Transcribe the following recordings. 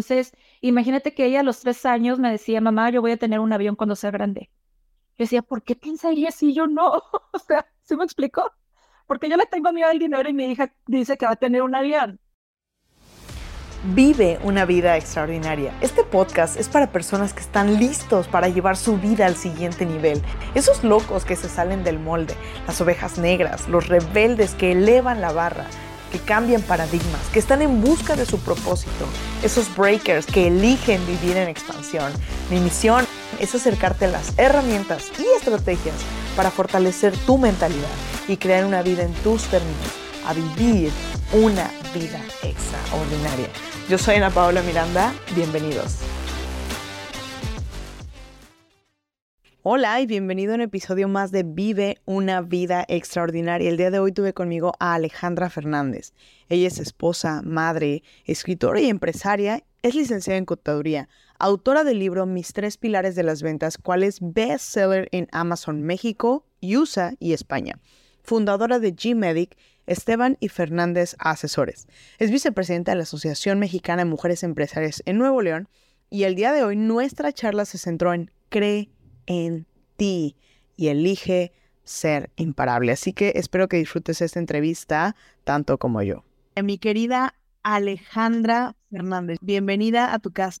Entonces, imagínate que ella a los tres años me decía, mamá, yo voy a tener un avión cuando sea grande. Yo decía, ¿por qué pensaría si yo no? o sea, ¿sí me explicó? Porque yo le tengo miedo al dinero y mi hija dice que va a tener un avión. Vive una vida extraordinaria. Este podcast es para personas que están listos para llevar su vida al siguiente nivel. Esos locos que se salen del molde, las ovejas negras, los rebeldes que elevan la barra, que cambian paradigmas, que están en busca de su propósito, esos breakers que eligen vivir en expansión. Mi misión es acercarte a las herramientas y estrategias para fortalecer tu mentalidad y crear una vida en tus términos, a vivir una vida extraordinaria. Yo soy Ana Paola Miranda, bienvenidos. Hola y bienvenido a un episodio más de Vive una vida extraordinaria. El día de hoy tuve conmigo a Alejandra Fernández. Ella es esposa, madre, escritora y empresaria. Es licenciada en contaduría, autora del libro Mis tres pilares de las ventas, cual es bestseller en Amazon México, USA y España. Fundadora de G-Medic Esteban y Fernández Asesores. Es vicepresidenta de la Asociación Mexicana de Mujeres Empresarias en Nuevo León y el día de hoy nuestra charla se centró en cree en ti y elige ser imparable. Así que espero que disfrutes esta entrevista tanto como yo. Eh, mi querida Alejandra Fernández, bienvenida a tu casa.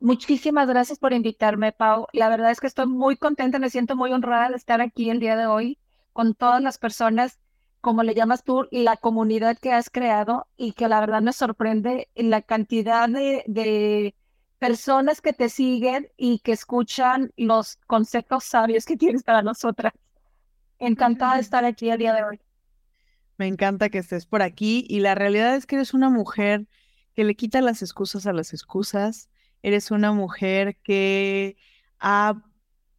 Muchísimas gracias por invitarme, Pau. La verdad es que estoy muy contenta, me siento muy honrada de estar aquí el día de hoy con todas las personas como le llamas tú, la comunidad que has creado y que la verdad me sorprende la cantidad de, personas que te siguen y que escuchan los consejos sabios que tienes para nosotras. Encantada de estar aquí el día de hoy. Me encanta que estés por aquí y la realidad es que eres una mujer que le quita las excusas a las excusas. Eres una mujer que,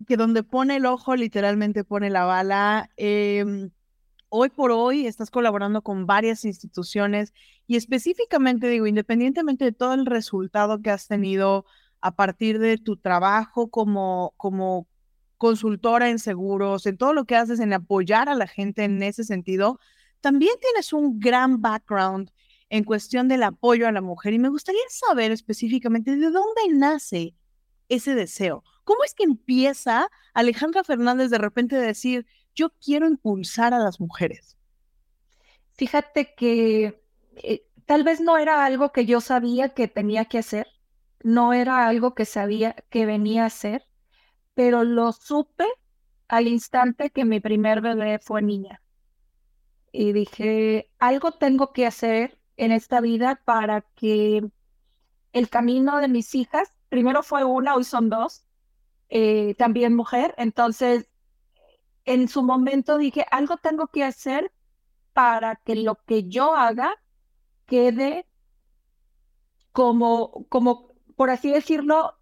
que donde pone el ojo literalmente pone la bala. Em, hoy por hoy estás colaborando con varias instituciones y específicamente digo, independientemente de todo el resultado que has tenido a partir de tu trabajo como, como consultora en seguros, en todo lo que haces en apoyar a la gente en ese sentido, también tienes un gran background en cuestión del apoyo a la mujer y me gustaría saber específicamente de dónde nace ese deseo. ¿Cómo es que empieza Alejandra Fernández de repente a decir, yo quiero impulsar a las mujeres? Fíjate que eh, tal vez no era algo que yo sabía que tenía que hacer, no era algo que sabía que venía a hacer, pero lo supe al instante que mi primer bebé fue niña. Y dije, algo tengo que hacer en esta vida para que el camino de mis hijas, primero fue una, hoy son dos, eh, también mujer, entonces en su momento dije, algo tengo que hacer para que lo que yo haga quede como, como, por así decirlo,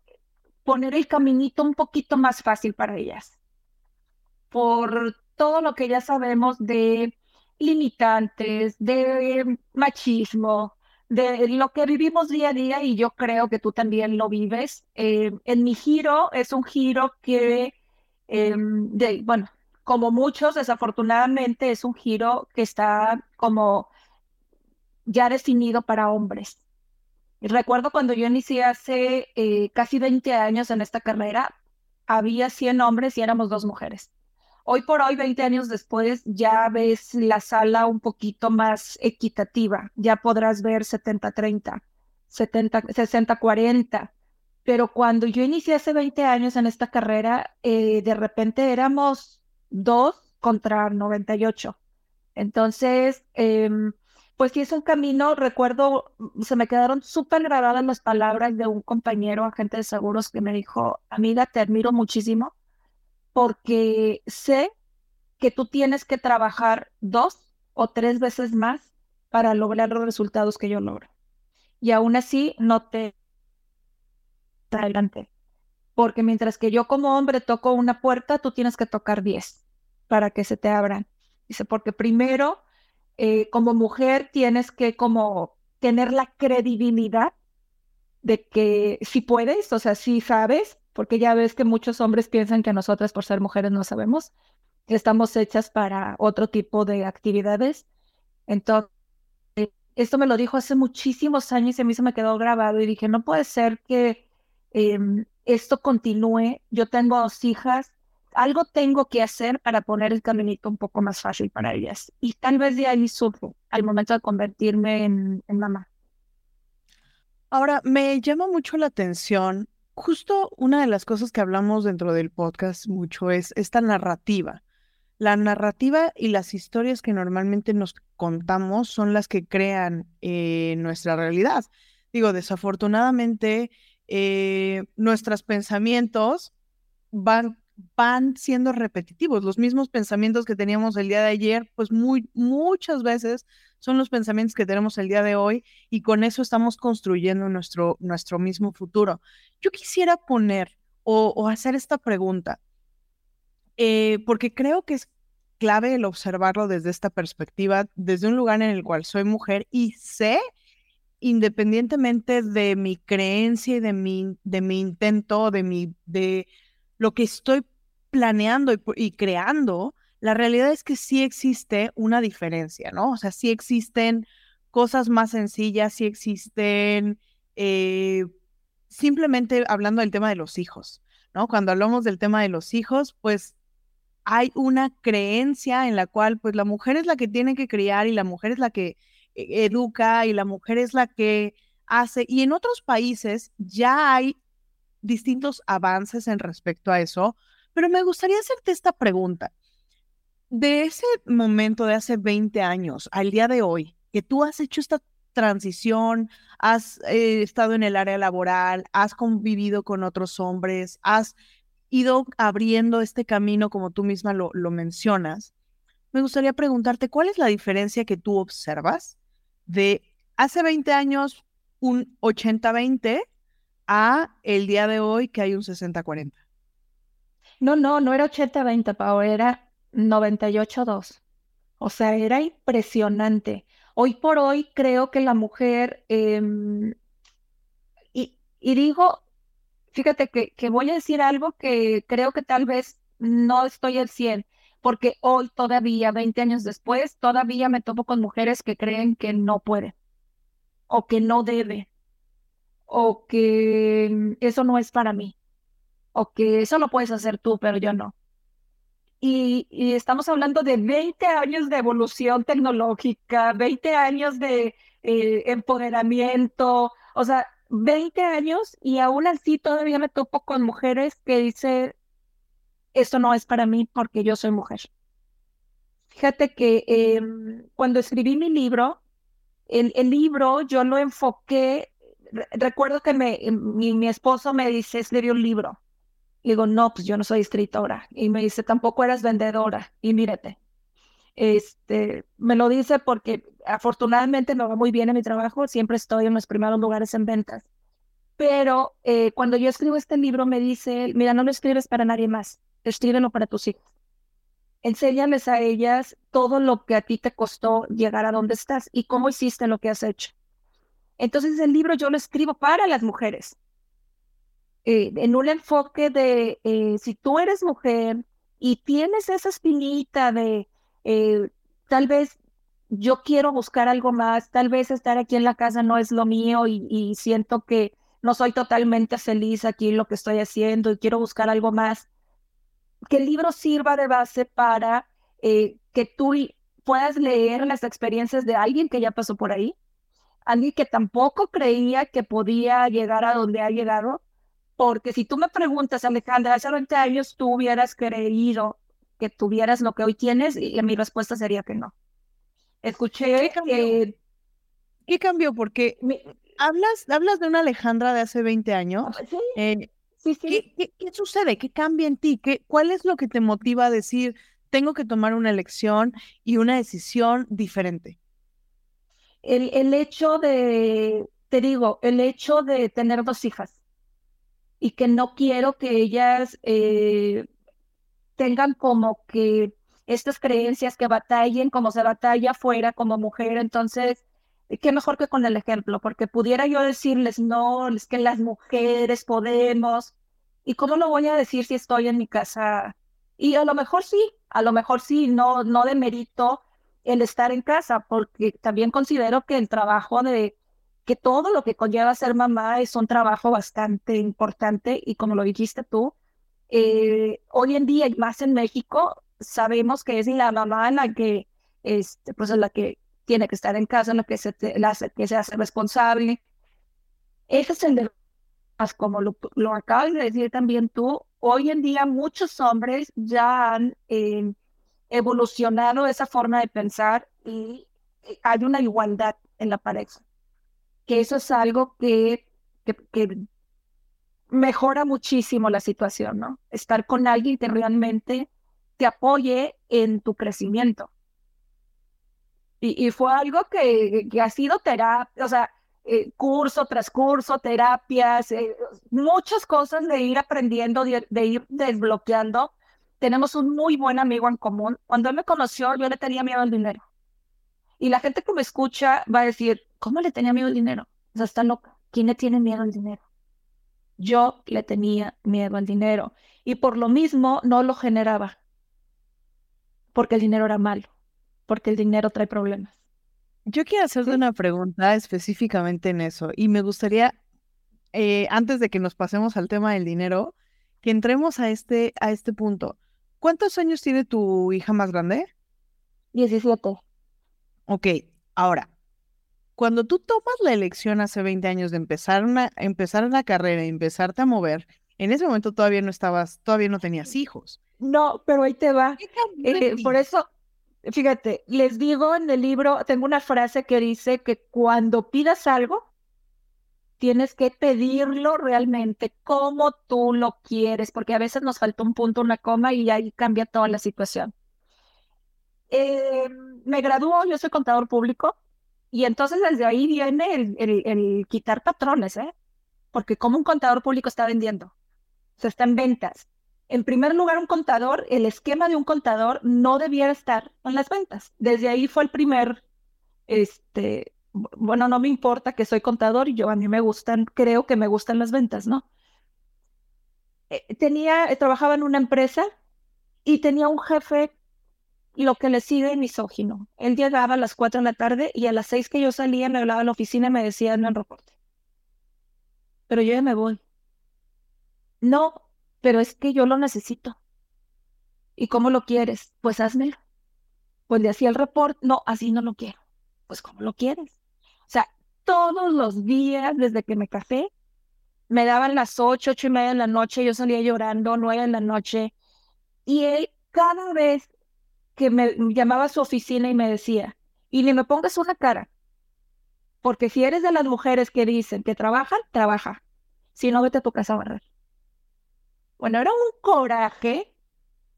poner el caminito un poquito más fácil para ellas. Por todo lo que ya sabemos de limitantes, de machismo, de lo que vivimos día a día y yo creo que tú también lo vives. Eh, en mi giro es un giro que, em, bueno, como muchos, desafortunadamente es un giro que está como ya definido para hombres. Recuerdo cuando yo inicié hace eh, casi 20 años en esta carrera, había 100 hombres y éramos dos mujeres. Hoy por hoy, 20 años después, ya ves la sala un poquito más equitativa. Ya podrás ver 70-30, 60-40. Pero cuando yo inicié hace 20 años en esta carrera, eh, de repente éramos 2 contra 98. Entonces, em, pues sí es un camino, recuerdo, se me quedaron súper grabadas las palabras de un compañero agente de seguros que me dijo, amiga, te admiro muchísimo porque sé que tú tienes que trabajar dos o tres veces más para lograr los resultados que yo logro. Y aún así no te adelante. Porque mientras que yo como hombre toco una puerta, tú tienes que tocar diez para que se te abran. Dice, porque primero, eh, como mujer, tienes que como tener la credibilidad de que si puedes, o sea, si sabes, porque ya ves que muchos hombres piensan que nosotras por ser mujeres no sabemos, que estamos hechas para otro tipo de actividades. Entonces, esto me lo dijo hace muchísimos años y a mí se me quedó grabado y dije, no puede ser que em, esto continúe. Yo tengo dos hijas, algo tengo que hacer para poner el caminito un poco más fácil para ellas. Y tal vez de ahí sufro al momento de convertirme en, en mamá. Ahora, me llama mucho la atención, justo una de las cosas que hablamos dentro del podcast mucho es esta narrativa. La narrativa y las historias que normalmente nos contamos son las que crean eh, nuestra realidad. Digo, desafortunadamente, eh, nuestros pensamientos van, van siendo repetitivos. Los mismos pensamientos que teníamos el día de ayer, pues muy, muchas veces son los pensamientos que tenemos el día de hoy y con eso estamos construyendo nuestro, nuestro mismo futuro. Yo quisiera poner o hacer esta pregunta. Eh, porque creo que es clave el observarlo desde esta perspectiva, desde un lugar en el cual soy mujer y sé, independientemente de mi creencia y de mi, de mi intento, de, mi, de lo que estoy planeando y, creando, la realidad es que sí existe una diferencia, ¿no? O sea, sí existen cosas más sencillas, sí existen, eh, simplemente hablando del tema de los hijos, ¿no? Cuando hablamos del tema de los hijos, pues hay una creencia en la cual pues la mujer es la que tiene que criar y la mujer es la que educa y la mujer es la que hace. Y en otros países ya hay distintos avances en respecto a eso, pero me gustaría hacerte esta pregunta. De ese momento de hace 20 años al día de hoy, que tú has hecho esta transición, has eh, estado en el área laboral, has convivido con otros hombres, has ido abriendo este camino, como tú misma lo, lo mencionas, me gustaría preguntarte, ¿cuál es la diferencia que tú observas de hace 20 años un 80-20 a el día de hoy que hay un 60-40? No, no, no era 80-20, Pau, era 98-2. O sea, era impresionante. Hoy por hoy creo que la mujer, em, y, y, digo, fíjate que, que voy a decir algo que creo que tal vez no estoy al 100, porque hoy todavía, 20 años después, todavía me topo con mujeres que creen que no puede, o que no debe, o que eso no es para mí, o que eso lo puedes hacer tú, pero yo no. Y, y, estamos hablando de 20 años de evolución tecnológica, 20 años de eh, empoderamiento, o sea, 20 años y aún así todavía me topo con mujeres que dicen, esto no es para mí porque yo soy mujer. Fíjate que em, cuando escribí mi libro, el, el, libro yo lo enfoqué, recuerdo que me, mi, mi esposo me dice, escribí un libro. Digo, no, pues yo no soy escritora. Y me dice, tampoco eras vendedora. Y mírate, este, me lo dice porque afortunadamente me va muy bien en mi trabajo, siempre estoy en los primeros lugares en ventas. Pero eh, cuando yo escribo este libro me dice, mira, no lo escribes para nadie más, escríbelo para tus hijos. Enséñales a ellas todo lo que a ti te costó llegar a donde estás y cómo hiciste lo que has hecho. Entonces el libro yo lo escribo para las mujeres, eh, en un enfoque de eh, si tú eres mujer y tienes esa espinita de eh, tal vez yo quiero buscar algo más, tal vez estar aquí en la casa no es lo mío y, siento que no soy totalmente feliz aquí en lo que estoy haciendo y quiero buscar algo más. Que el libro sirva de base para eh, que tú puedas leer las experiencias de alguien que ya pasó por ahí, alguien que tampoco creía que podía llegar a donde ha llegado, porque si tú me preguntas, Alejandra, hace 20 años tú hubieras creído que tuvieras lo que hoy tienes? Y mi respuesta sería que no. Escuché que... ¿Qué cambió? Porque hablas, hablas de una Alejandra de hace 20 años. Ah, eh, sí. sí, ¿qué, qué, sucede? ¿Qué cambia en ti? ¿Qué, ¿Cuál es lo que te motiva a decir, tengo que tomar una elección y una decisión diferente? El, el hecho de, te digo, el hecho de tener dos hijas y que no quiero que ellas eh, tengan como que estas creencias que batallen como se batalla afuera como mujer. Entonces, qué mejor que con el ejemplo, porque pudiera yo decirles, no, es que las mujeres podemos. ¿Y cómo lo voy a decir si estoy en mi casa? Y a lo mejor sí, a lo mejor sí, no, no de mérito el estar en casa, porque también considero que el trabajo de, que todo lo que conlleva ser mamá es un trabajo bastante importante y como lo dijiste tú, eh, hoy en día y más en México sabemos que es la mamá la que, este, pues es la que tiene que estar en casa, la que se, la, que se hace responsable. Ese es el como lo, lo acabas de decir también tú, hoy en día muchos hombres ya han eh, evolucionado esa forma de pensar y eh, hay una igualdad en la pareja. Que eso es algo que, que, mejora muchísimo la situación, ¿no? Estar con alguien que realmente te apoye en tu crecimiento. Y, fue algo que, ha sido terapia, o sea, eh, curso tras curso, terapias, eh, muchas cosas de ir aprendiendo, de, ir desbloqueando. Tenemos un muy buen amigo en común. Cuando él me conoció, yo le tenía miedo al dinero. Y la gente que me escucha va a decir, ¿cómo le tenía miedo al dinero? O sea, está loca. ¿Quién le tiene miedo al dinero? Yo le tenía miedo al dinero. Y por lo mismo no lo generaba. Porque el dinero era malo. Porque el dinero trae problemas. Yo quiero hacerte una pregunta específicamente en eso y me gustaría, eh, antes de que nos pasemos al tema del dinero, que entremos a este, a este punto. ¿Cuántos años tiene tu hija más grande? 17. Ok, ahora, cuando tú tomas la elección hace 20 años de empezar una, empezar una carrera y empezarte a mover, en ese momento todavía no estabas, todavía no tenías hijos. No, pero ahí te va. Eh, por eso, Fíjate, les digo en el libro, tengo una frase que dice que cuando pidas algo, tienes que pedirlo realmente como tú lo quieres, porque a veces nos falta un punto, una coma y ahí cambia toda la situación. Eh, me graduó, yo soy contador público, y entonces desde ahí viene el, quitar patrones, ¿eh? Porque como un contador público está vendiendo, o sea, está en ventas. En primer lugar, un contador, el esquema de un contador no debiera estar en las ventas. Desde ahí fue el primer, este, bueno, no me importa que soy contador y yo a mí me gustan, creo que me gustan las ventas, ¿no? Eh, tenía, trabajaba en una empresa y tenía un jefe, lo que le sigue misógino. Él llegaba a las 4 de la tarde y a las 6 que yo salía me hablaba a la oficina y me decía, no en reporte. Pero yo ya me voy. No, pero es que yo lo necesito. ¿Y cómo lo quieres? Pues házmelo. Pues le hacía el report, no, así no lo quiero. Pues ¿cómo lo quieres? O sea, todos los días desde que me casé, me daban las ocho, ocho y media de la noche, yo salía llorando, nueve de la noche, y él cada vez que me llamaba a su oficina y me decía, y ni me pongas una cara, porque si eres de las mujeres que dicen que trabajan, trabaja, si no, vete a tu casa a barrer. Bueno, era un coraje.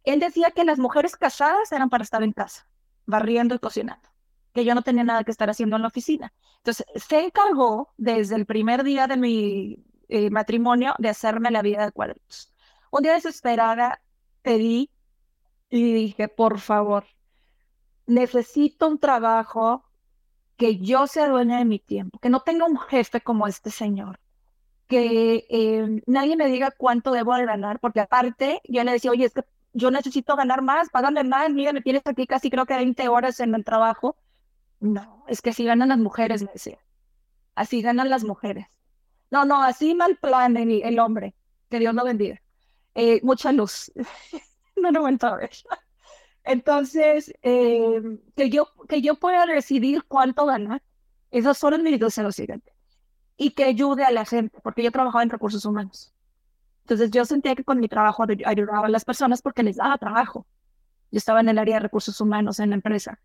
Él decía que las mujeres casadas eran para estar en casa, barriendo y cocinando, que yo no tenía nada que estar haciendo en la oficina. Entonces, se encargó desde el primer día de mi eh, matrimonio de hacerme la vida de cuadritos. Un día desesperada pedí y dije, por favor, necesito un trabajo que yo sea dueña de mi tiempo, que no tenga un jefe como este señor, que eh, nadie me diga cuánto debo de ganar, porque aparte yo le decía, oye, es que yo necesito ganar más, págame más, mira, me tienes aquí casi creo que 20 horas en el trabajo. No, es que así ganan las mujeres, me decía. Así ganan las mujeres. No, no, así mal plan el, hombre. Que Dios lo bendiga. Eh, mucha luz. no lo voy a ver. Entonces, eh, que, yo, que yo pueda decidir cuánto ganar, esos son mis dos lo siguiente y que ayude a la gente, porque yo trabajaba en recursos humanos. Entonces yo sentía que con mi trabajo ayudaba a las personas porque les daba trabajo. Yo estaba en el área de recursos humanos en la empresa.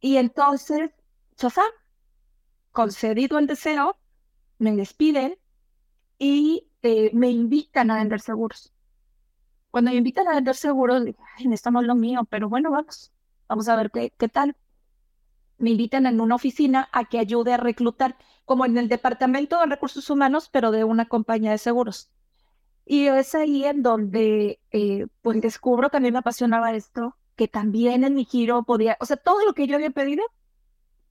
Y entonces, chafá, concedido el deseo, me despiden y eh, me invitan a vender seguros. Cuando me invitan a vender seguros, digo, Ay, esto no es lo mío, pero bueno, vamos, vamos a ver qué, qué tal. Me invitan en una oficina a que ayude a reclutar como en el departamento de recursos humanos, pero de una compañía de seguros. Y es ahí en donde eh, pues descubro que a mí me apasionaba esto, que también en mi giro podía, o sea, todo lo que yo había pedido,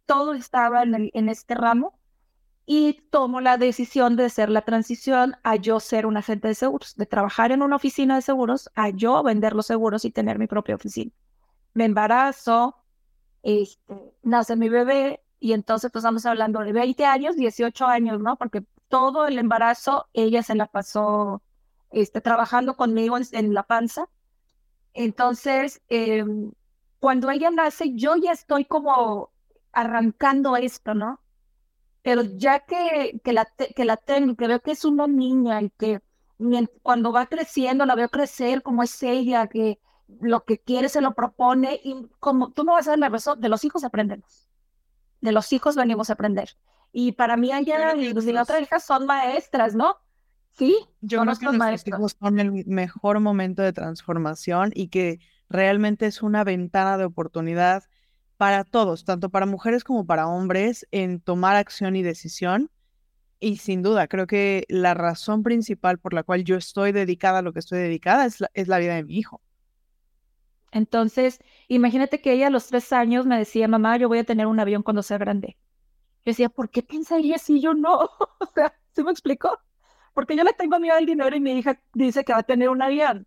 todo estaba en, en este ramo y tomo la decisión de hacer la transición a yo ser un agente de seguros, de trabajar en una oficina de seguros, a yo vender los seguros y tener mi propia oficina. Me embarazo, este, nace mi bebé y entonces pues estamos hablando de 20 años, 18 años, ¿no? Porque todo el embarazo ella se la pasó este, trabajando conmigo en, la panza. Entonces, em, cuando ella nace, yo ya estoy como arrancando esto, ¿no? Pero ya que, que, la, que la tengo, que veo que es una niña y que cuando va creciendo la veo crecer como es ella, que lo que quiere se lo propone y como tú no vas a ver la razón, de los hijos aprendemos. De los hijos venimos a aprender. Y para mí allá y las otras hijas son maestras, ¿no? Sí, yo creo que los hijos son el mejor momento de transformación y que realmente es una ventana de oportunidad para todos, tanto para mujeres como para hombres, en tomar acción y decisión. Y sin duda, creo que la razón principal por la cual yo estoy dedicada a lo que estoy dedicada es la, es la vida de mi hijo. Entonces, imagínate que ella a los tres años me decía, mamá, yo voy a tener un avión cuando sea grande. Yo decía, ¿por qué pensaría si yo no? o sea, ¿se me explicó? Porque yo le tengo miedo al dinero y mi hija dice que va a tener un avión.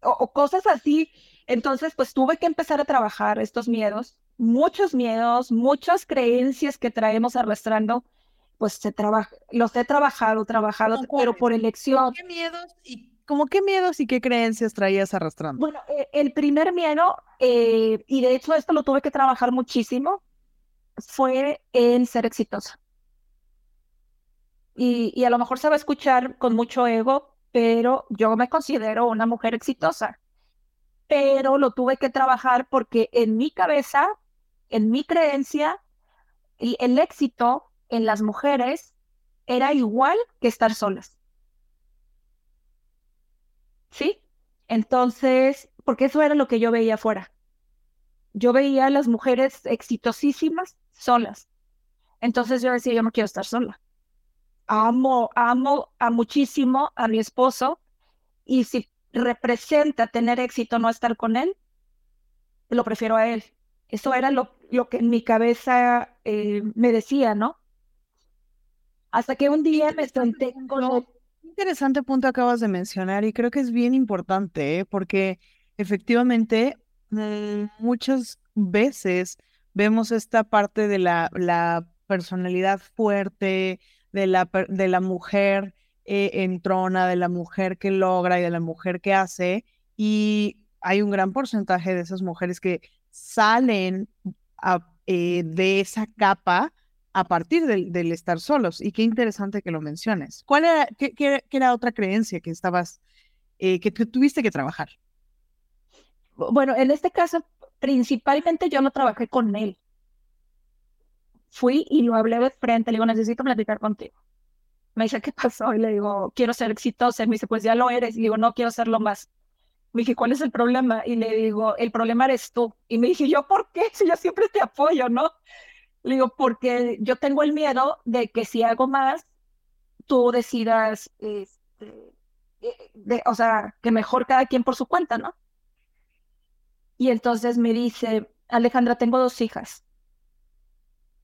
O, cosas así. Entonces, pues tuve que empezar a trabajar estos miedos, muchos miedos, muchas creencias que traemos arrastrando, pues se trabaja, los he trabajado, trabajado, pero por elección. ¿Qué miedos y ¿Cómo qué miedos y qué creencias traías arrastrando? Bueno, eh, el primer miedo, eh, y de hecho esto lo tuve que trabajar muchísimo, fue el ser exitosa. Y a lo mejor se va a escuchar con mucho ego, pero yo me considero una mujer exitosa. Pero lo tuve que trabajar porque en mi cabeza, en mi creencia, el éxito en las mujeres era igual que estar solas. ¿Sí? Entonces, porque eso era lo que yo veía afuera. Yo veía a las mujeres exitosísimas solas. Entonces yo decía, yo no quiero estar sola. Amo, amo a muchísimo a mi esposo y si representa tener éxito no estar con él, lo prefiero a él. Eso era lo, lo que en mi cabeza eh, me decía, ¿no? Hasta que un día me senté con interesante punto acabas de mencionar y creo que es bien importante, ¿eh? porque efectivamente mm, muchas veces vemos esta parte de la, personalidad fuerte, de la, de la mujer eh, entrona, de la mujer que logra y de la mujer que hace, y hay un gran porcentaje de esas mujeres que salen eh, de esa capa a partir del, estar solos. Y qué interesante que lo menciones. ¿Cuál era, qué, era otra creencia que estabas, eh, que tuviste que trabajar? Bueno, en este caso, principalmente yo no trabajé con él. Fui y lo hablé de frente, le digo, necesito platicar contigo. Me dice, ¿qué pasó? Y le digo, quiero ser exitosa. Y me dice, pues ya lo eres. Y digo, no quiero serlo más. Me dije, ¿cuál es el problema? Y le digo, el problema eres tú. Y me dije, ¿yo por qué? Si yo siempre te apoyo, ¿no? Le digo, porque yo tengo el miedo de que si hago más, tú decidas, este, eh, de, o sea, que mejor cada quien por su cuenta, ¿no? Y entonces me dice, Alejandra, tengo dos hijas.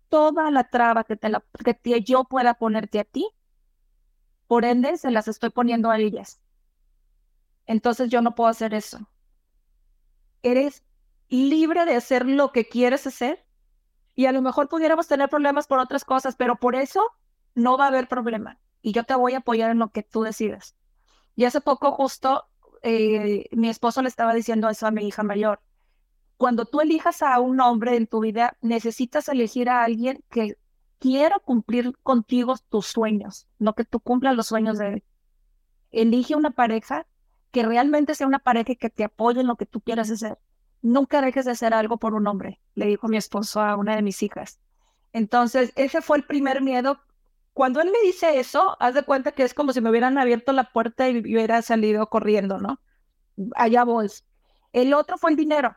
Toda la traba que, te la, que yo pueda ponerte a ti, por ende, se las estoy poniendo a ellas. Entonces yo no puedo hacer eso. Eres libre de hacer lo que quieres hacer y a lo mejor pudiéramos tener problemas por otras cosas, pero por eso no va a haber problema. Y yo te voy a apoyar en lo que tú decidas. Y hace poco justo eh, mi esposo le estaba diciendo eso a mi hija mayor. Cuando tú elijas a un hombre en tu vida, necesitas elegir a alguien que quiera cumplir contigo tus sueños, no que tú cumplas los sueños de él. Elige una pareja que realmente sea una pareja que te apoye en lo que tú quieras hacer nunca dejes de hacer algo por un hombre, le dijo mi esposo a una de mis hijas. Entonces, ese fue el primer miedo. Cuando él me dice eso, haz de cuenta que es como si me hubieran abierto la puerta y hubiera salido corriendo, ¿no? Allá voy. El otro fue el dinero.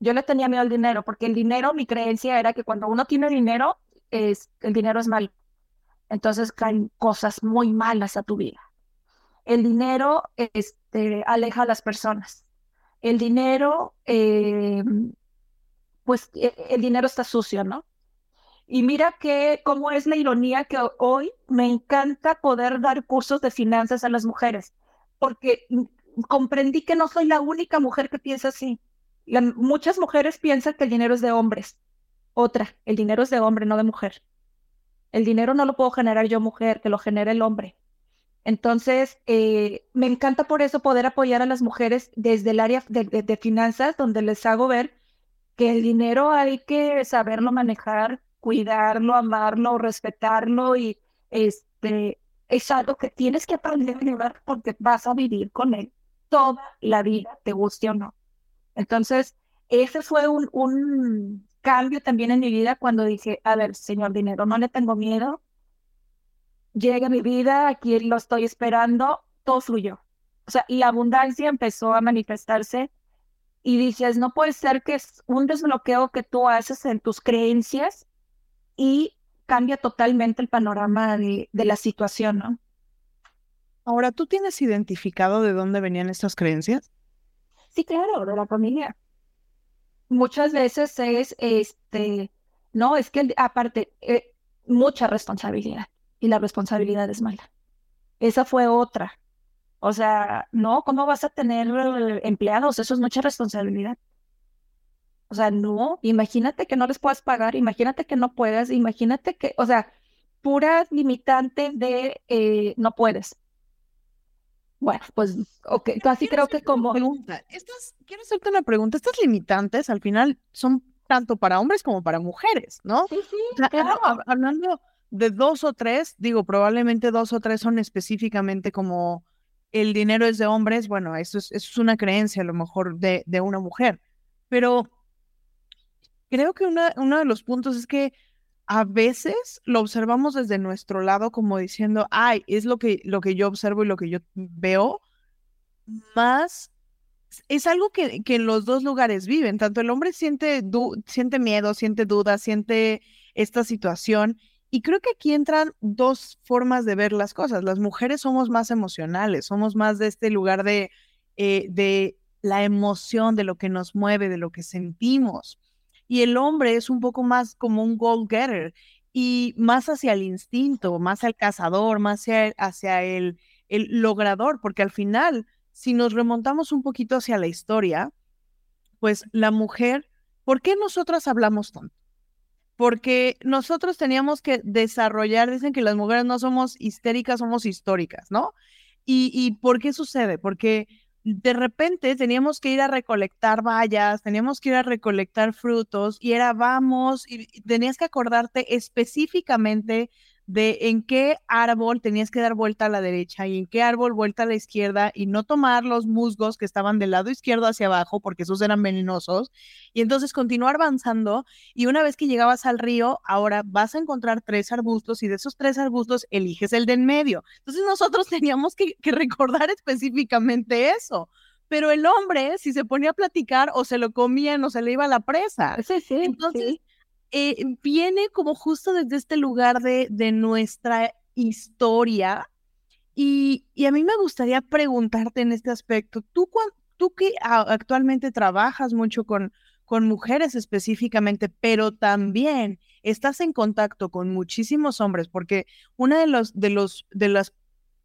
Yo le tenía miedo al dinero, porque el dinero, mi creencia era que cuando uno tiene dinero, es, el dinero es malo. Entonces caen cosas muy malas a tu vida. El dinero este, aleja a las personas el dinero, eh, pues e, el dinero está sucio, ¿no? Y mira que cómo es la ironía que hoy me encanta poder dar cursos de finanzas a las mujeres, porque comprendí que no soy la única mujer que piensa así. muchas mujeres piensan que el dinero es de hombres. Otra, el dinero es de hombre, no de mujer. El dinero no lo puedo generar yo mujer, que lo genera el hombre. Entonces, eh, me encanta por eso poder apoyar a las mujeres desde el área de, finanzas, donde les hago ver que el dinero hay que saberlo manejar, cuidarlo, amarlo, respetarlo y este, es algo que tienes que aprender a llevar porque vas a vivir con él toda la vida, te guste o no. Entonces, ese fue un, un cambio también en mi vida cuando dije, a ver, señor dinero, no le tengo miedo, llega mi vida, aquí lo estoy esperando, todo fluyó. O sea, y abundancia empezó a manifestarse y dices, no puede ser que es un desbloqueo que tú haces en tus creencias y cambia totalmente el panorama de, de la situación, ¿no? Ahora, ¿tú tienes identificado de dónde venían estas creencias? Sí, claro, de la familia. Muchas veces es, este, no, es que aparte, eh, mucha responsabilidad y la responsabilidad es mala. Esa fue otra. O sea, no, ¿cómo vas a tener eh, empleados? Eso es mucha responsabilidad. O sea, no, imagínate que no les puedas pagar, imagínate que no puedas, imagínate que, o sea, pura limitante de eh, no puedes. Bueno, pues, ok, casi creo que como... Pregunta. quiero hacerte una pregunta. Estas limitantes al final son tanto para hombres como para mujeres, ¿no? Sí, sí, claro. Hablando de dos o tres, digo, probablemente dos o tres son específicamente como el dinero es de hombres, bueno, eso es, eso es una creencia a lo mejor de, de una mujer, pero creo que una, uno de los puntos es que a veces lo observamos desde nuestro lado como diciendo, ay, es lo que, lo que yo observo y lo que yo veo, más es algo que, que en los dos lugares viven, tanto el hombre siente, siente miedo, siente duda, siente esta situación y creo que aquí entran dos formas de ver las cosas. Las mujeres somos más emocionales, somos más de este lugar de, eh, de la emoción, de lo que nos mueve, de lo que sentimos. Y el hombre es un poco más como un goal getter y más hacia el instinto, más al cazador, más hacia, hacia el, el logrador, porque al final, si nos remontamos un poquito hacia la historia, pues la mujer, ¿por qué nosotras hablamos tanto? Porque nosotros teníamos que desarrollar, dicen que las mujeres no somos histéricas, somos históricas, ¿no? ¿Y, y por qué sucede? Porque de repente teníamos que ir a recolectar bayas, teníamos que ir a recolectar frutos y era vamos, y tenías que acordarte específicamente de en qué árbol tenías que dar vuelta a la derecha y en qué árbol vuelta a la izquierda y no tomar los musgos que estaban del lado izquierdo hacia abajo porque esos eran venenosos y entonces continuar avanzando y una vez que llegabas al río, ahora vas a encontrar tres arbustos y de esos tres arbustos eliges el de en medio. Entonces nosotros teníamos que, recordar específicamente eso pero el hombre, si se ponía a platicar, o se lo comían o se le iba a la presa. Sí, sí. Entonces, eh, viene como justo desde este lugar de, de nuestra historia. Y, y, a mí me gustaría preguntarte en este aspecto, tú, tú que actualmente trabajas mucho con, con mujeres específicamente, pero también estás en contacto con muchísimos hombres, porque una de los de los de las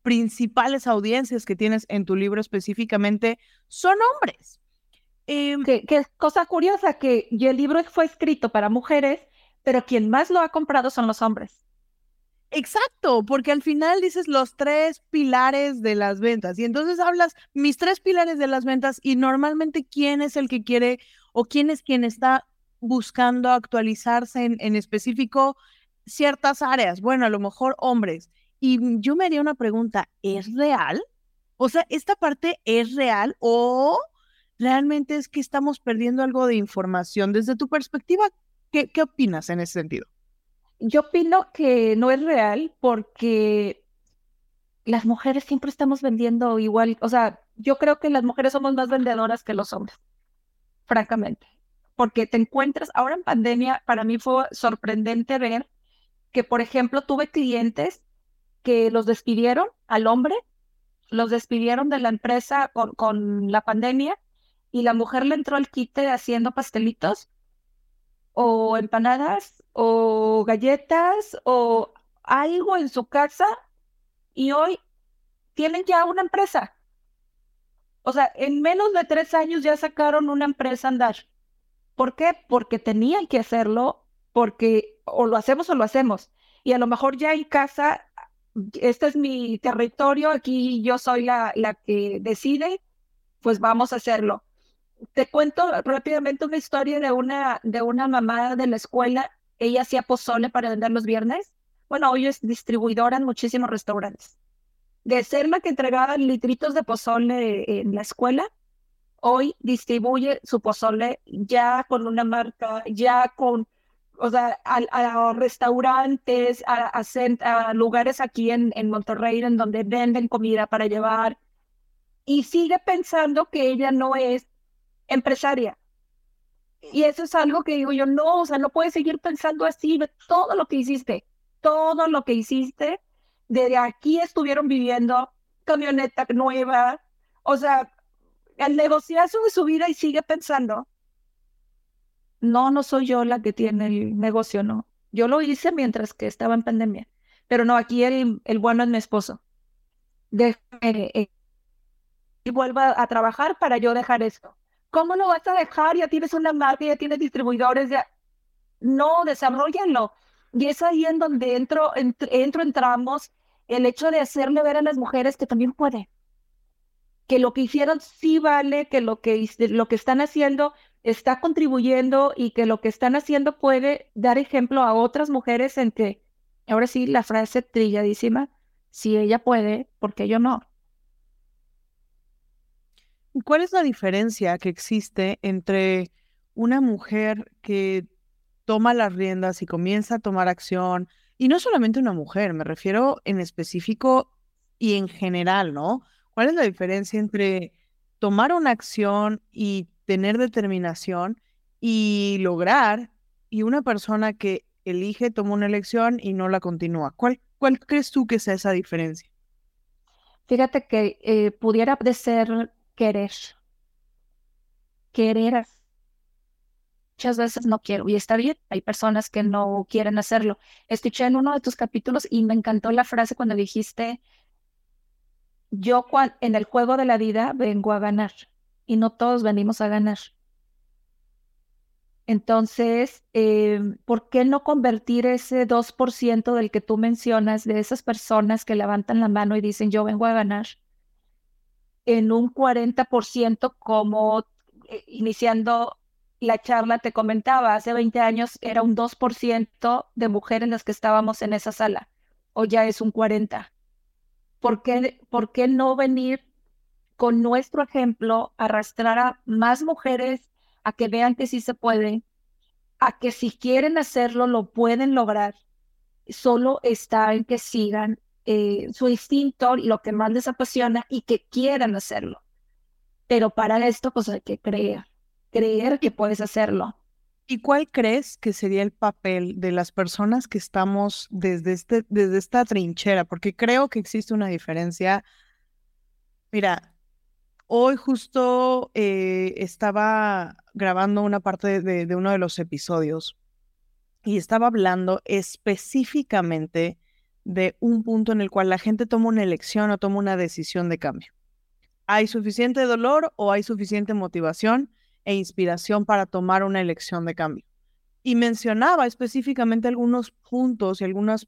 principales audiencias que tienes en tu libro específicamente son hombres. Eh, que, es cosa curiosa que el libro fue escrito para mujeres, pero quien más lo ha comprado son los hombres. Exacto, porque al final dices los tres pilares de las ventas y entonces hablas mis tres pilares de las ventas y normalmente quién es el que quiere o quién es quien está buscando actualizarse en, en específico ciertas áreas. Bueno, a lo mejor hombres. Y yo me haría una pregunta, ¿es real? O sea, ¿esta parte es real o realmente es que estamos perdiendo algo de información. Desde tu perspectiva, ¿qué, opinas en ese sentido? Yo opino que no es real porque las mujeres siempre estamos vendiendo igual, o sea, yo creo que las mujeres somos más vendedoras que los hombres, francamente, porque te encuentras, ahora en pandemia, para mí fue sorprendente ver que, por ejemplo, tuve clientes que los despidieron al hombre, los despidieron de la empresa con la pandemia y la mujer le entró al quite haciendo pastelitos o empanadas o galletas o algo en su casa y hoy tienen ya una empresa. O sea, en menos de tres años ya sacaron una empresa a andar. ¿Por qué? Porque tenían que hacerlo, porque o lo hacemos o lo hacemos. Y a lo mejor ya en casa, este es mi territorio, aquí yo soy la, la que decide, pues vamos a hacerlo. Te cuento rápidamente una historia de una, de una mamá de la escuela. Ella hacía pozole para vender los viernes. Bueno, hoy es distribuidora en muchísimos restaurantes. De ser la que entregaba litritos de pozole en la escuela, hoy distribuye su pozole ya con una marca, ya con, o sea, a, restaurantes, a, a, lugares aquí en, en Monterrey en donde venden comida para llevar. Y sigue pensando que ella no es empresaria. Y eso es algo que digo yo, no, o sea, no puedes seguir pensando así, de todo lo que hiciste, todo lo que hiciste, desde aquí estuvieron viviendo, camioneta nueva, o sea, el negociazo de su vida y sigue pensando, no, no soy yo la que tiene el negocio, no. Yo lo hice mientras que estaba en pandemia, pero no, aquí el, el bueno es mi esposo. De, eh, y vuelva a trabajar para yo dejar esto. ¿Cómo lo vas a dejar? Ya tienes una marca, ya tienes distribuidores, ya... No, desarrollenlo. Y es ahí en donde entro, entro, entramos, el hecho de hacerle ver a las mujeres que también puede. Que lo que hicieron sí vale, que lo que, lo que están haciendo está contribuyendo y que lo que están haciendo puede dar ejemplo a otras mujeres en que, ahora sí, la frase trilladísima, si ella puede, ¿por qué yo no? ¿Cuál es la diferencia que existe entre una mujer que toma las riendas y comienza a tomar acción? Y no solamente una mujer, me refiero en específico y en general, ¿no? ¿Cuál es la diferencia entre tomar una acción y tener determinación y lograr y una persona que elige, toma una elección y no la continúa? ¿Cuál, crees tú que sea esa diferencia? Fíjate que eh, pudiera ser querer. Querer. Muchas veces no quiero y está bien, hay personas que no quieren hacerlo. Escuché en uno de tus capítulos y me encantó la frase cuando dijiste, yo en el juego de la vida vengo a ganar y no todos venimos a ganar. Entonces, eh, ¿por qué no convertir ese 2% del que tú mencionas, de esas personas que levantan la mano y dicen yo vengo a ganar, en un 40% como eh, iniciando la charla te comentaba, hace 20 años era un 2% de mujeres las que estábamos en esa sala, o ya es un 40%. ¿Por qué, ¿Por qué no venir con nuestro ejemplo, arrastrar a más mujeres a que vean que sí se puede, a que si quieren hacerlo lo pueden lograr? Solo está en que sigan eh, su instinto, lo que más les apasiona y que quieran hacerlo. Pero para esto, pues hay que creer, creer que puedes hacerlo. ¿Y cuál crees que sería el papel de las personas que estamos desde, este, desde esta trinchera? Porque creo que existe una diferencia. Mira, hoy justo eh, estaba grabando una parte de uno de los episodios y estaba hablando específicamente de un punto en el cual la gente toma una elección o toma una decisión de cambio. ¿Hay suficiente dolor o hay suficiente motivación e inspiración para tomar una elección de cambio? Y mencionaba específicamente algunos puntos y algunos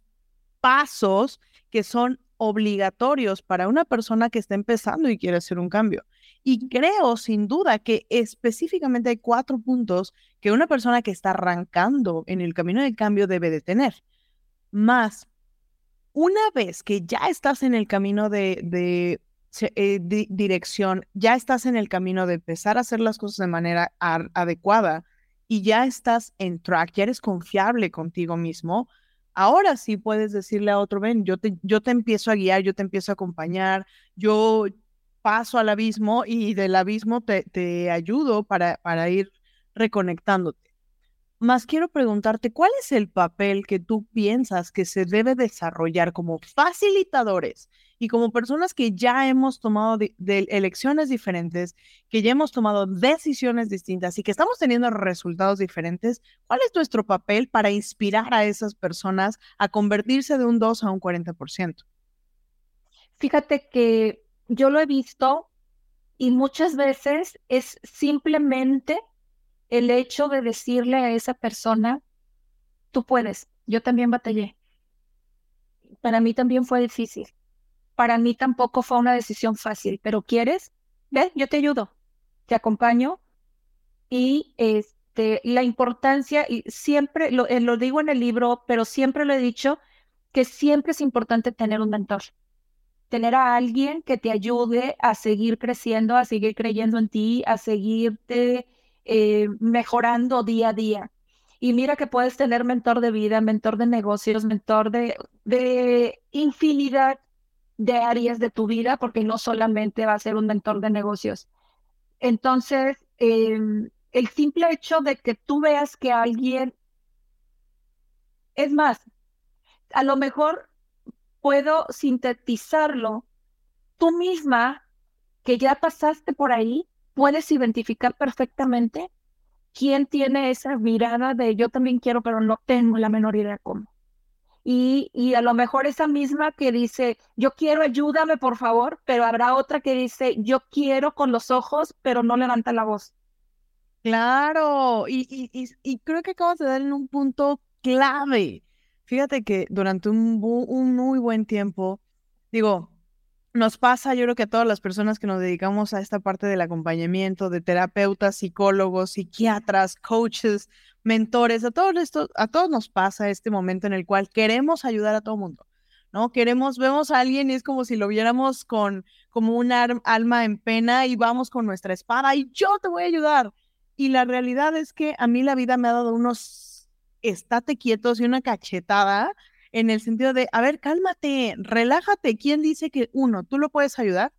pasos que son obligatorios para una persona que está empezando y quiere hacer un cambio. Y creo sin duda que específicamente hay cuatro puntos que una persona que está arrancando en el camino de cambio debe de tener. Más una vez que ya estás en el camino de, eh, dirección, ya estás en el camino de empezar a hacer las cosas de manera adecuada y ya estás en track, ya eres confiable contigo mismo, ahora sí puedes decirle a otro, ven, yo te, yo te empiezo a guiar, yo te empiezo a acompañar, yo paso al abismo y del abismo te, te ayudo para, para ir reconectándote. Más quiero preguntarte, ¿cuál es el papel que tú piensas que se debe desarrollar como facilitadores y como personas que ya hemos tomado elecciones diferentes, que ya hemos tomado decisiones distintas y que estamos teniendo resultados diferentes? ¿Cuál es nuestro papel para inspirar a esas personas a convertirse de un 2 a un 40%? Fíjate que yo lo he visto Y muchas veces es simplemente el hecho de decirle a esa persona, tú puedes, yo también batallé. Para mí también fue difícil. Para mí tampoco fue una decisión fácil, pero ¿quieres? Ve, yo te ayudo, te acompaño. Y este, la importancia, y siempre lo, eh, lo digo en el libro, pero siempre lo he dicho, que siempre es importante tener un mentor tener a alguien que te ayude a seguir creciendo, a seguir creyendo en ti, a seguirte eh, mejorando día a día. Y mira que puedes tener mentor de vida, mentor de negocios, mentor de, de infinidad de áreas de tu vida, porque no solamente va a ser un mentor de negocios. Entonces, em, el simple hecho de que tú veas que alguien, es más, a lo mejor puedo sintetizarlo, tú misma, que ya pasaste por ahí, puedes identificar perfectamente quién tiene esa mirada de yo también quiero, pero no tengo la menor idea cómo. Y, y, a lo mejor esa misma que dice, yo quiero, ayúdame por favor, pero habrá otra que dice, yo quiero con los ojos, pero no levanta la voz. Claro, y, y, y creo que acabas de dar en un punto clave. Fíjate que durante un, muy buen tiempo, digo, nos pasa, yo creo que a todas las personas que nos dedicamos a esta parte del acompañamiento, de terapeutas, psicólogos, psiquiatras, coaches, mentores, a todos a todos nos pasa este momento en el cual queremos ayudar a todo mundo, ¿no? Queremos, vemos a alguien y es como si lo viéramos con, como un alma en pena y vamos con nuestra espada y yo te voy a ayudar. Y la realidad es que a mí la vida me ha dado unos estate quietos y una cachetada en el sentido de, a ver, cálmate, relájate. ¿Quién dice que, uno, tú lo puedes ayudar?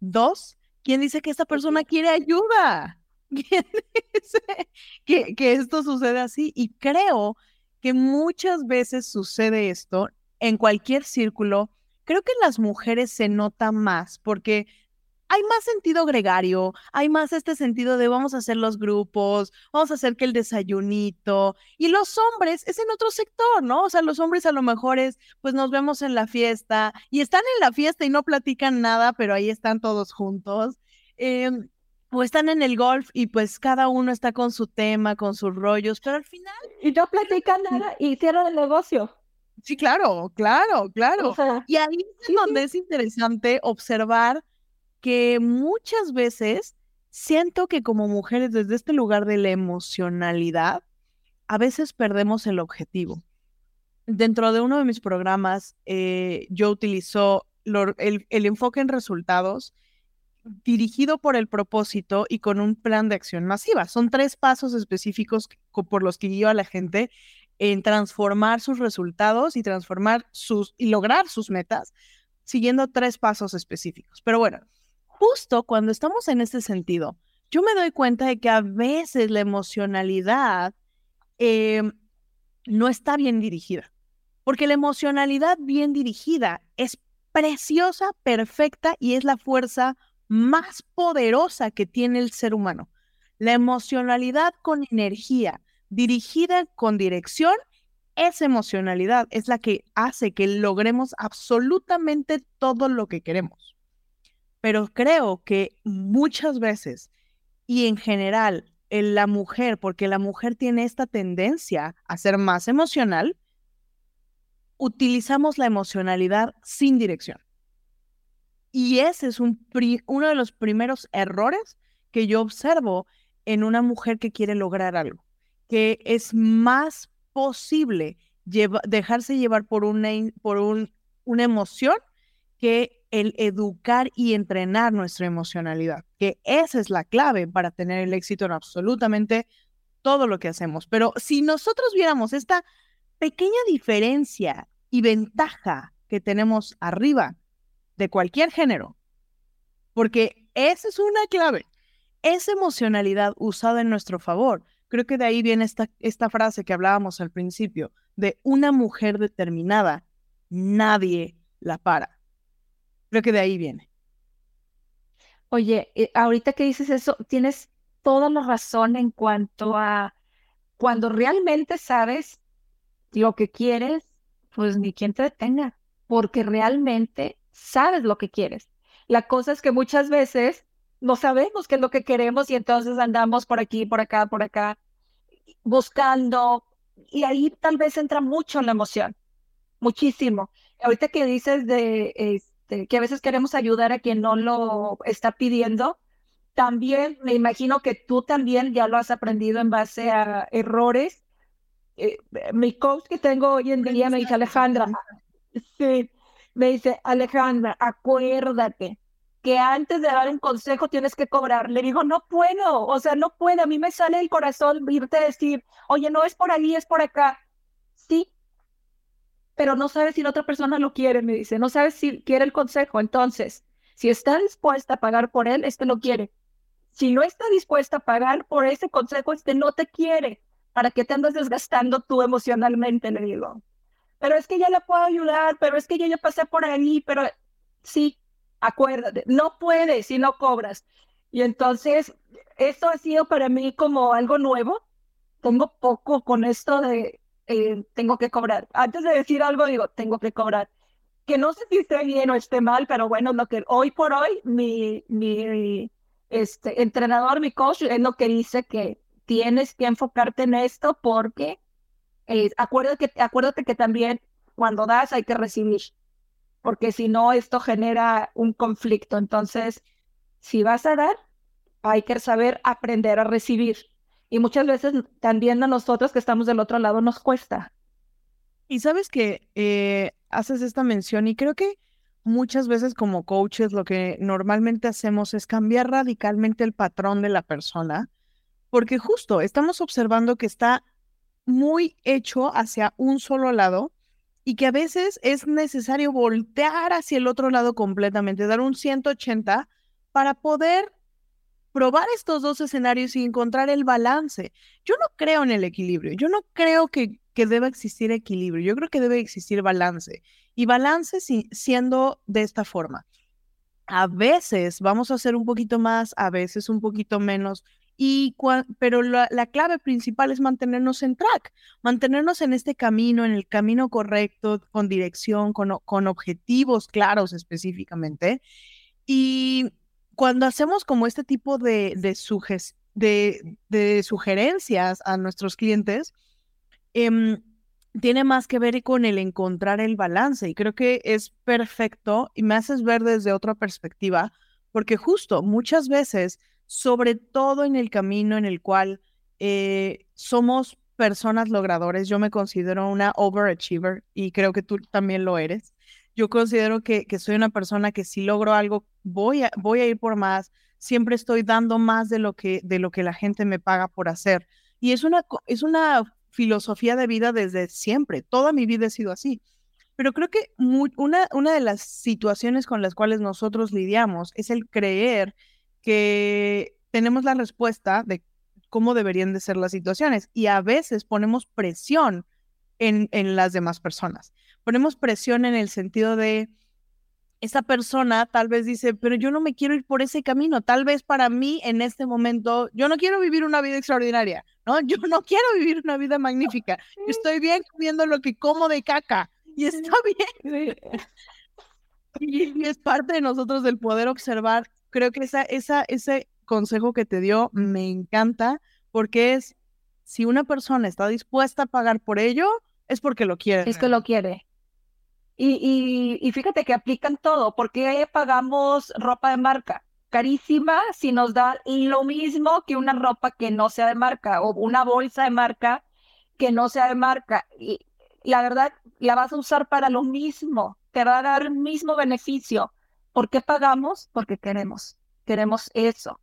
Dos, ¿quién dice que esta persona quiere ayuda? ¿Quién dice que, que esto sucede así? Y creo que muchas veces sucede esto en cualquier círculo. Creo que en las mujeres se nota más porque hay más sentido gregario, hay más este sentido de vamos a hacer los grupos, vamos a hacer que el desayunito. Y los hombres es en otro sector, ¿no? O sea, los hombres a lo mejor es, pues nos vemos en la fiesta y están en la fiesta y no platican nada, pero ahí están todos juntos. Em, o están en el golf y pues cada uno está con su tema, con sus rollos, pero al final... Y no platican nada y cierran el negocio. Sí, claro, claro, claro. y ahí es donde es interesante observar que muchas veces siento que como mujeres desde este lugar de la emocionalidad, a veces perdemos el objetivo. Dentro de uno de mis programas, eh, yo utilizo el, el enfoque en resultados dirigido por el propósito y con un plan de acción masiva. Son tres pasos específicos por los que guío a la gente en transformar sus resultados y transformar sus y lograr sus metas siguiendo tres pasos específicos. Pero bueno, justo cuando estamos en este sentido, yo me doy cuenta de que a veces la emocionalidad em, no está bien dirigida, porque la emocionalidad bien dirigida es preciosa, perfecta y es la fuerza más poderosa que tiene el ser humano. La emocionalidad con energía, dirigida con dirección, esa emocionalidad es la que hace que logremos absolutamente todo lo que queremos pero creo que muchas veces y en general en la mujer, porque la mujer tiene esta tendencia a ser más emocional, utilizamos la emocionalidad sin dirección. Y ese es un uno de los primeros errores que yo observo en una mujer que quiere lograr algo, que es más posible dejarse llevar por una, por un, una emoción que el educar y entrenar nuestra emocionalidad, que esa es la clave para tener el éxito en absolutamente todo lo que hacemos. Pero si nosotros viéramos esta pequeña diferencia y ventaja que tenemos arriba de cualquier género, porque esa es una clave, esa emocionalidad usada en nuestro favor. Creo que de ahí viene esta, esta frase que hablábamos al principio, de una mujer determinada, nadie la para. Creo que de ahí viene. Oye, eh, ahorita que dices eso, tienes toda la razón en cuanto a cuando realmente sabes lo que quieres, pues ni quien te detenga, porque realmente sabes lo que quieres. La cosa es que muchas veces no sabemos qué es lo que queremos y entonces andamos por aquí, por acá, por acá, buscando. Y ahí tal vez entra mucho la emoción, muchísimo. Ahorita que dices de este, que a veces queremos ayudar a quien no lo está pidiendo, también me imagino que tú también ya lo has aprendido en base a errores. Eh, mi coach que tengo hoy en día me dice, Alejandra, sí, me dice, Alejandra, acuérdate que antes de dar un consejo tienes que cobrar. Le digo, no puedo, o sea, no puedo. A mí me sale el corazón irte a decir, oye, no es por ahí, es por acá. Sí, pero no sabes si la otra persona lo quiere, me dice, no sabes si quiere el consejo. Entonces, si está dispuesta a pagar por él, este lo quiere. Si no está dispuesta a pagar por ese consejo, este no te quiere. ¿Para qué te andas desgastando tú emocionalmente? Le digo. Pero es que ya le puedo ayudar, pero es que yo ya pasé por ahí, pero sí, acuérdate, no puedes si no cobras. Y entonces, esto ha sido para mí como algo nuevo. Tengo poco con esto de eh, tengo que cobrar. Antes de decir algo, digo, tengo que cobrar. Que no sé si esté bien o esté mal, pero bueno, lo que hoy por hoy mi, mi este, entrenador, mi coach, es lo que dice que tienes que enfocarte en esto porque eh, acuérdate, que, acuérdate que también cuando das hay que recibir porque si no, esto genera un conflicto. Entonces, si vas a dar, hay que saber aprender a recibir. Y muchas veces también a nosotros que estamos del otro lado nos cuesta. Y sabes que eh, haces esta mención y creo que muchas veces como coaches lo que normalmente hacemos es cambiar radicalmente el patrón de la persona, porque justo estamos observando que está muy hecho hacia un solo lado y que a veces es necesario voltear hacia el otro lado completamente, dar un 180 para poder probar estos dos escenarios y encontrar el balance. Yo no creo en el equilibrio, yo no creo que, que deba existir equilibrio, yo creo que debe existir balance. Y balance siendo de esta forma. A veces vamos a hacer un poquito más, a veces un poquito menos, y pero la, clave principal es mantenernos en track, mantenernos en este camino, en el camino correcto, con dirección, con, con objetivos claros específicamente. Y cuando hacemos como este tipo de, sugerencias a nuestros clientes, em, tiene más que ver con el encontrar el balance. Y creo que es perfecto y me haces ver desde otra perspectiva, porque justo muchas veces sobre todo en el camino en el cual eh, somos personas logradores. Yo me considero una overachiever y creo que tú también lo eres. Yo considero que, soy una persona que si logro algo, voy a, voy a ir por más. Siempre estoy dando más de lo que, de lo que la gente me paga por hacer. Y es una, es una filosofía de vida desde siempre. Toda mi vida he sido así. Pero creo que una, una de las situaciones con las cuales nosotros lidiamos es el creer que tenemos la respuesta de cómo deberían de ser las situaciones y a veces ponemos presión en, en las demás personas. Ponemos presión en el sentido de, esa persona tal vez dice, pero yo no me quiero ir por ese camino. Tal vez para mí en este momento, yo no quiero vivir una vida extraordinaria, ¿no? Yo no quiero vivir una vida magnífica. Estoy bien comiendo lo que como de caca y está bien. Y, y es parte de nosotros del poder observar creo que esa, esa, ese consejo que te dio me encanta porque es, si una persona está dispuesta a pagar por ello, es porque lo quiere. Es que lo quiere. Y, y, fíjate que aplican todo, porque pagamos ropa de marca carísima si nos da lo mismo que una ropa que no sea de marca o una bolsa de marca que no sea de marca. Y la verdad, la vas a usar para lo mismo, te va a dar el mismo beneficio. ¿Por qué pagamos? Porque queremos, queremos eso.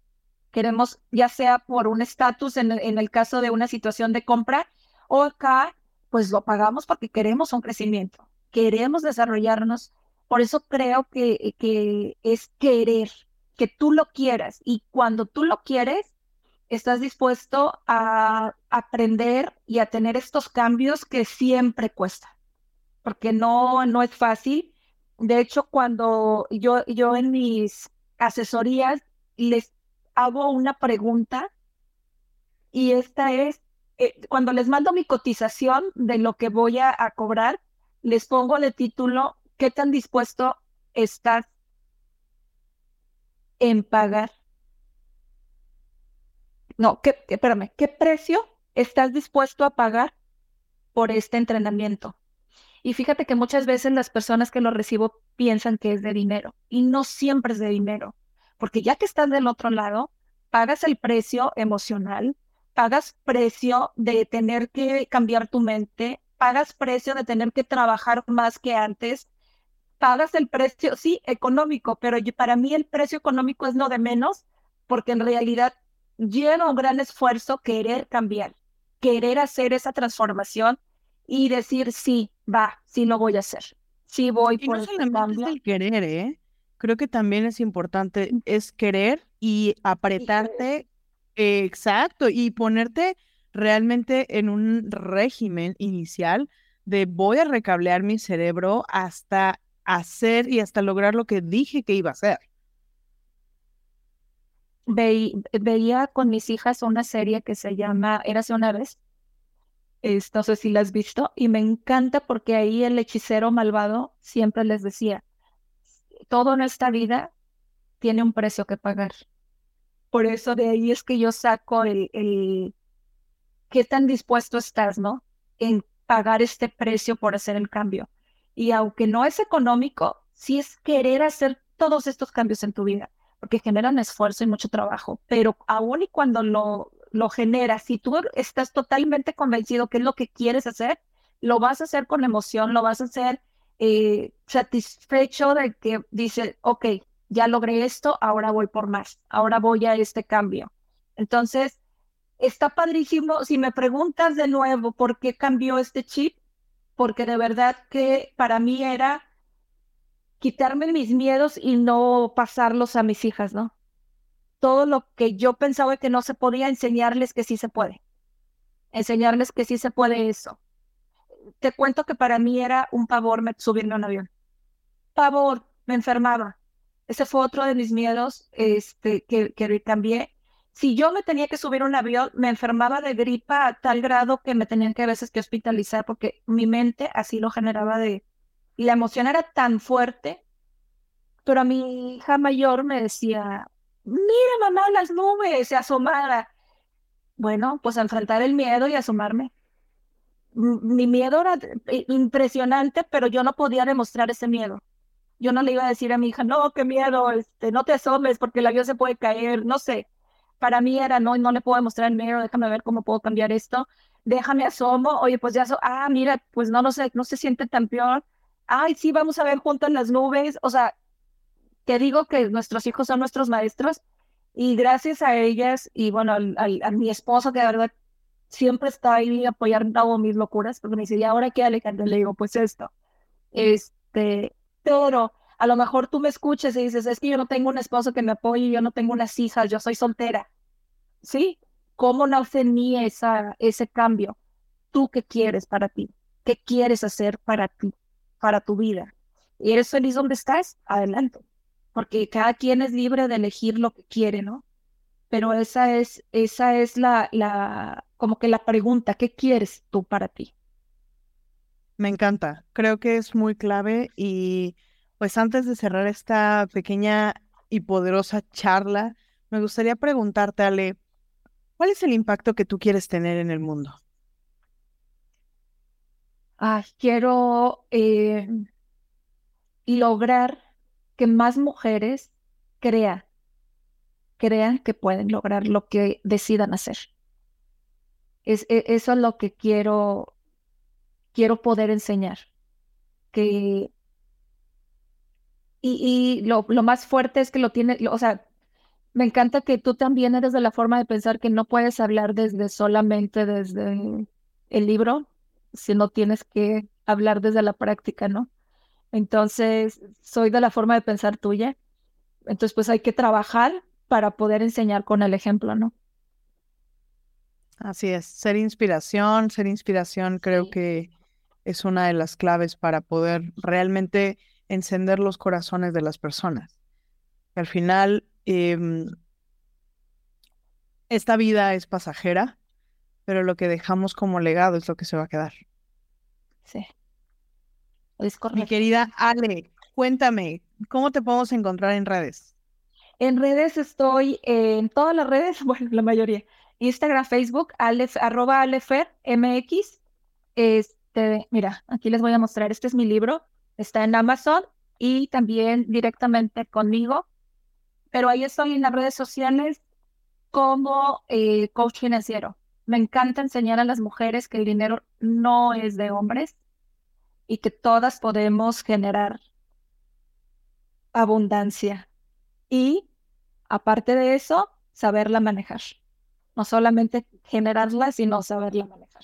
Queremos, ya sea por un estatus en, el caso de una situación de compra, o acá, pues lo pagamos porque queremos un crecimiento, queremos desarrollarnos. Por eso creo que, que es querer, que tú lo quieras. Y cuando tú lo quieres, estás dispuesto a aprender y a tener estos cambios que siempre cuestan, porque no, no es fácil de hecho, cuando yo, yo en mis asesorías les hago una pregunta y esta es, eh, cuando les mando mi cotización de lo que voy a, cobrar, les pongo de título, ¿qué tan dispuesto estás en pagar no, ¿qué, espérame, ¿qué precio estás dispuesto a pagar por este entrenamiento? Y fíjate que muchas veces las personas que lo recibo piensan que es de dinero y no siempre es de dinero, porque ya que estás del otro lado, pagas el precio emocional, pagas precio de tener que cambiar tu mente, pagas precio de tener que trabajar más que antes, pagas el precio, sí, económico, pero para mí el precio económico es lo de menos, porque en realidad lleva un gran esfuerzo querer cambiar, querer hacer esa transformación y decir, sí, va, sí lo voy a hacer, sí voy por no este solamente Es el querer, ¿eh? Creo que también es importante, es querer y apretarte, exacto, y ponerte realmente en un régimen inicial de voy a recablear mi cerebro hasta hacer y hasta lograr lo que dije que iba a hacer. veía con mis hijas una serie que se llama Érase una vez. no sé si la has visto, y me encanta porque ahí el hechicero malvado siempre les decía, todo en esta vida tiene un precio que pagar. Por eso de ahí es que yo saco el qué tan dispuesto estás, ¿no? En pagar este precio por hacer el cambio. Y aunque no es económico, sí es querer hacer todos estos cambios en tu vida, porque generan esfuerzo y mucho trabajo. Pero aún y cuando lo, lo generas, si tú estás totalmente convencido que es lo que quieres hacer, lo vas a hacer con emoción, lo vas a hacer eh, satisfecho de que dice, ok, ya logré esto, ahora voy por más, ahora voy a este cambio. Entonces, está padrísimo. Si me preguntas de nuevo por qué cambió este chip, porque de verdad que para mí era quitarme mis miedos y no pasarlos a mis hijas, ¿no? Todo lo que yo pensaba que no se podía, enseñarles que sí se puede. Enseñarles que sí se puede eso. Te cuento que para mí era un pavor subirme a un avión. Pavor, me enfermaba. Ese fue otro de mis miedos este, que, que cambié si yo me tenía que subir un avión, me enfermaba de gripa a tal grado que me tenían que a veces que hospitalizar porque mi mente así lo generaba de... Y la emoción era tan fuerte, pero a mi hija mayor me decía, mira mamá, las nubes, se asomara. Bueno, pues enfrentar el miedo y asomarme. Mi miedo era impresionante, pero yo no podía demostrar ese miedo. Yo no le iba a decir a mi hija, no, qué miedo, este, no te asomes porque el avión se puede caer, no sé para mí era, no, no le puedo mostrar el miedo, déjame ver cómo puedo cambiar esto, déjame asomo, oye, pues ya, so ah, mira, pues no, no sé, no se siente tan peor, ay, sí, vamos a ver juntos las nubes, o sea, te digo que nuestros hijos son nuestros maestros y gracias a ellas y bueno, a mi esposo que de verdad siempre está ahí apoyando mis locuras, porque me dice, ¿y ahora qué, Alejandro? Le digo, pues esto, este, pero a lo mejor tú me escuches y dices, es que yo no tengo un esposo que me apoye, yo no tengo unas hijas, yo soy soltera. ¿Sí? ¿Cómo en mí esa, ese cambio? ¿Tú qué quieres para ti? ¿Qué quieres hacer para ti, para tu vida? ¿Y eres feliz donde estás? Adelante. Porque cada quien es libre de elegir lo que quiere, ¿no? Pero esa es, esa es la, la, como que la pregunta, ¿qué quieres tú para ti? Me encanta. Creo que es muy clave y pues antes de cerrar esta pequeña y poderosa charla, me gustaría preguntarte, Ale, ¿cuál es el impacto que tú quieres tener en el mundo? Ah, quiero eh, lograr que más mujeres crean, crean que pueden lograr lo que decidan hacer. Es, e, eso es lo que quiero, quiero poder enseñar, que y, lo, más fuerte es que lo tiene, o sea, me encanta que tú también eres de la forma de pensar que no puedes hablar desde solamente desde el libro, sino tienes que hablar desde la práctica, ¿no? Entonces, soy de la forma de pensar tuya. Entonces, pues hay que trabajar para poder enseñar con el ejemplo, ¿no? Así es, ser inspiración, ser inspiración creo que es una de las claves para poder realmente encender los corazones de las personas. Al final, em, esta vida es pasajera, pero lo que dejamos como legado es lo que se va a quedar. Sí. Mi querida Ale, cuéntame, ¿cómo te podemos encontrar en redes? En redes estoy en todas las redes, bueno, la mayoría. Instagram, Facebook, alef, arroba alefermx. Este, mira, aquí les voy a mostrar, este es mi libro, está en Amazon y también directamente conmigo, pero ahí estoy en las redes sociales como eh, coach financiero. Me encanta enseñar a las mujeres que el dinero no es de hombres y que todas podemos generar abundancia y, aparte de eso, saberla manejar. No solamente generarla, sino saberla manejar.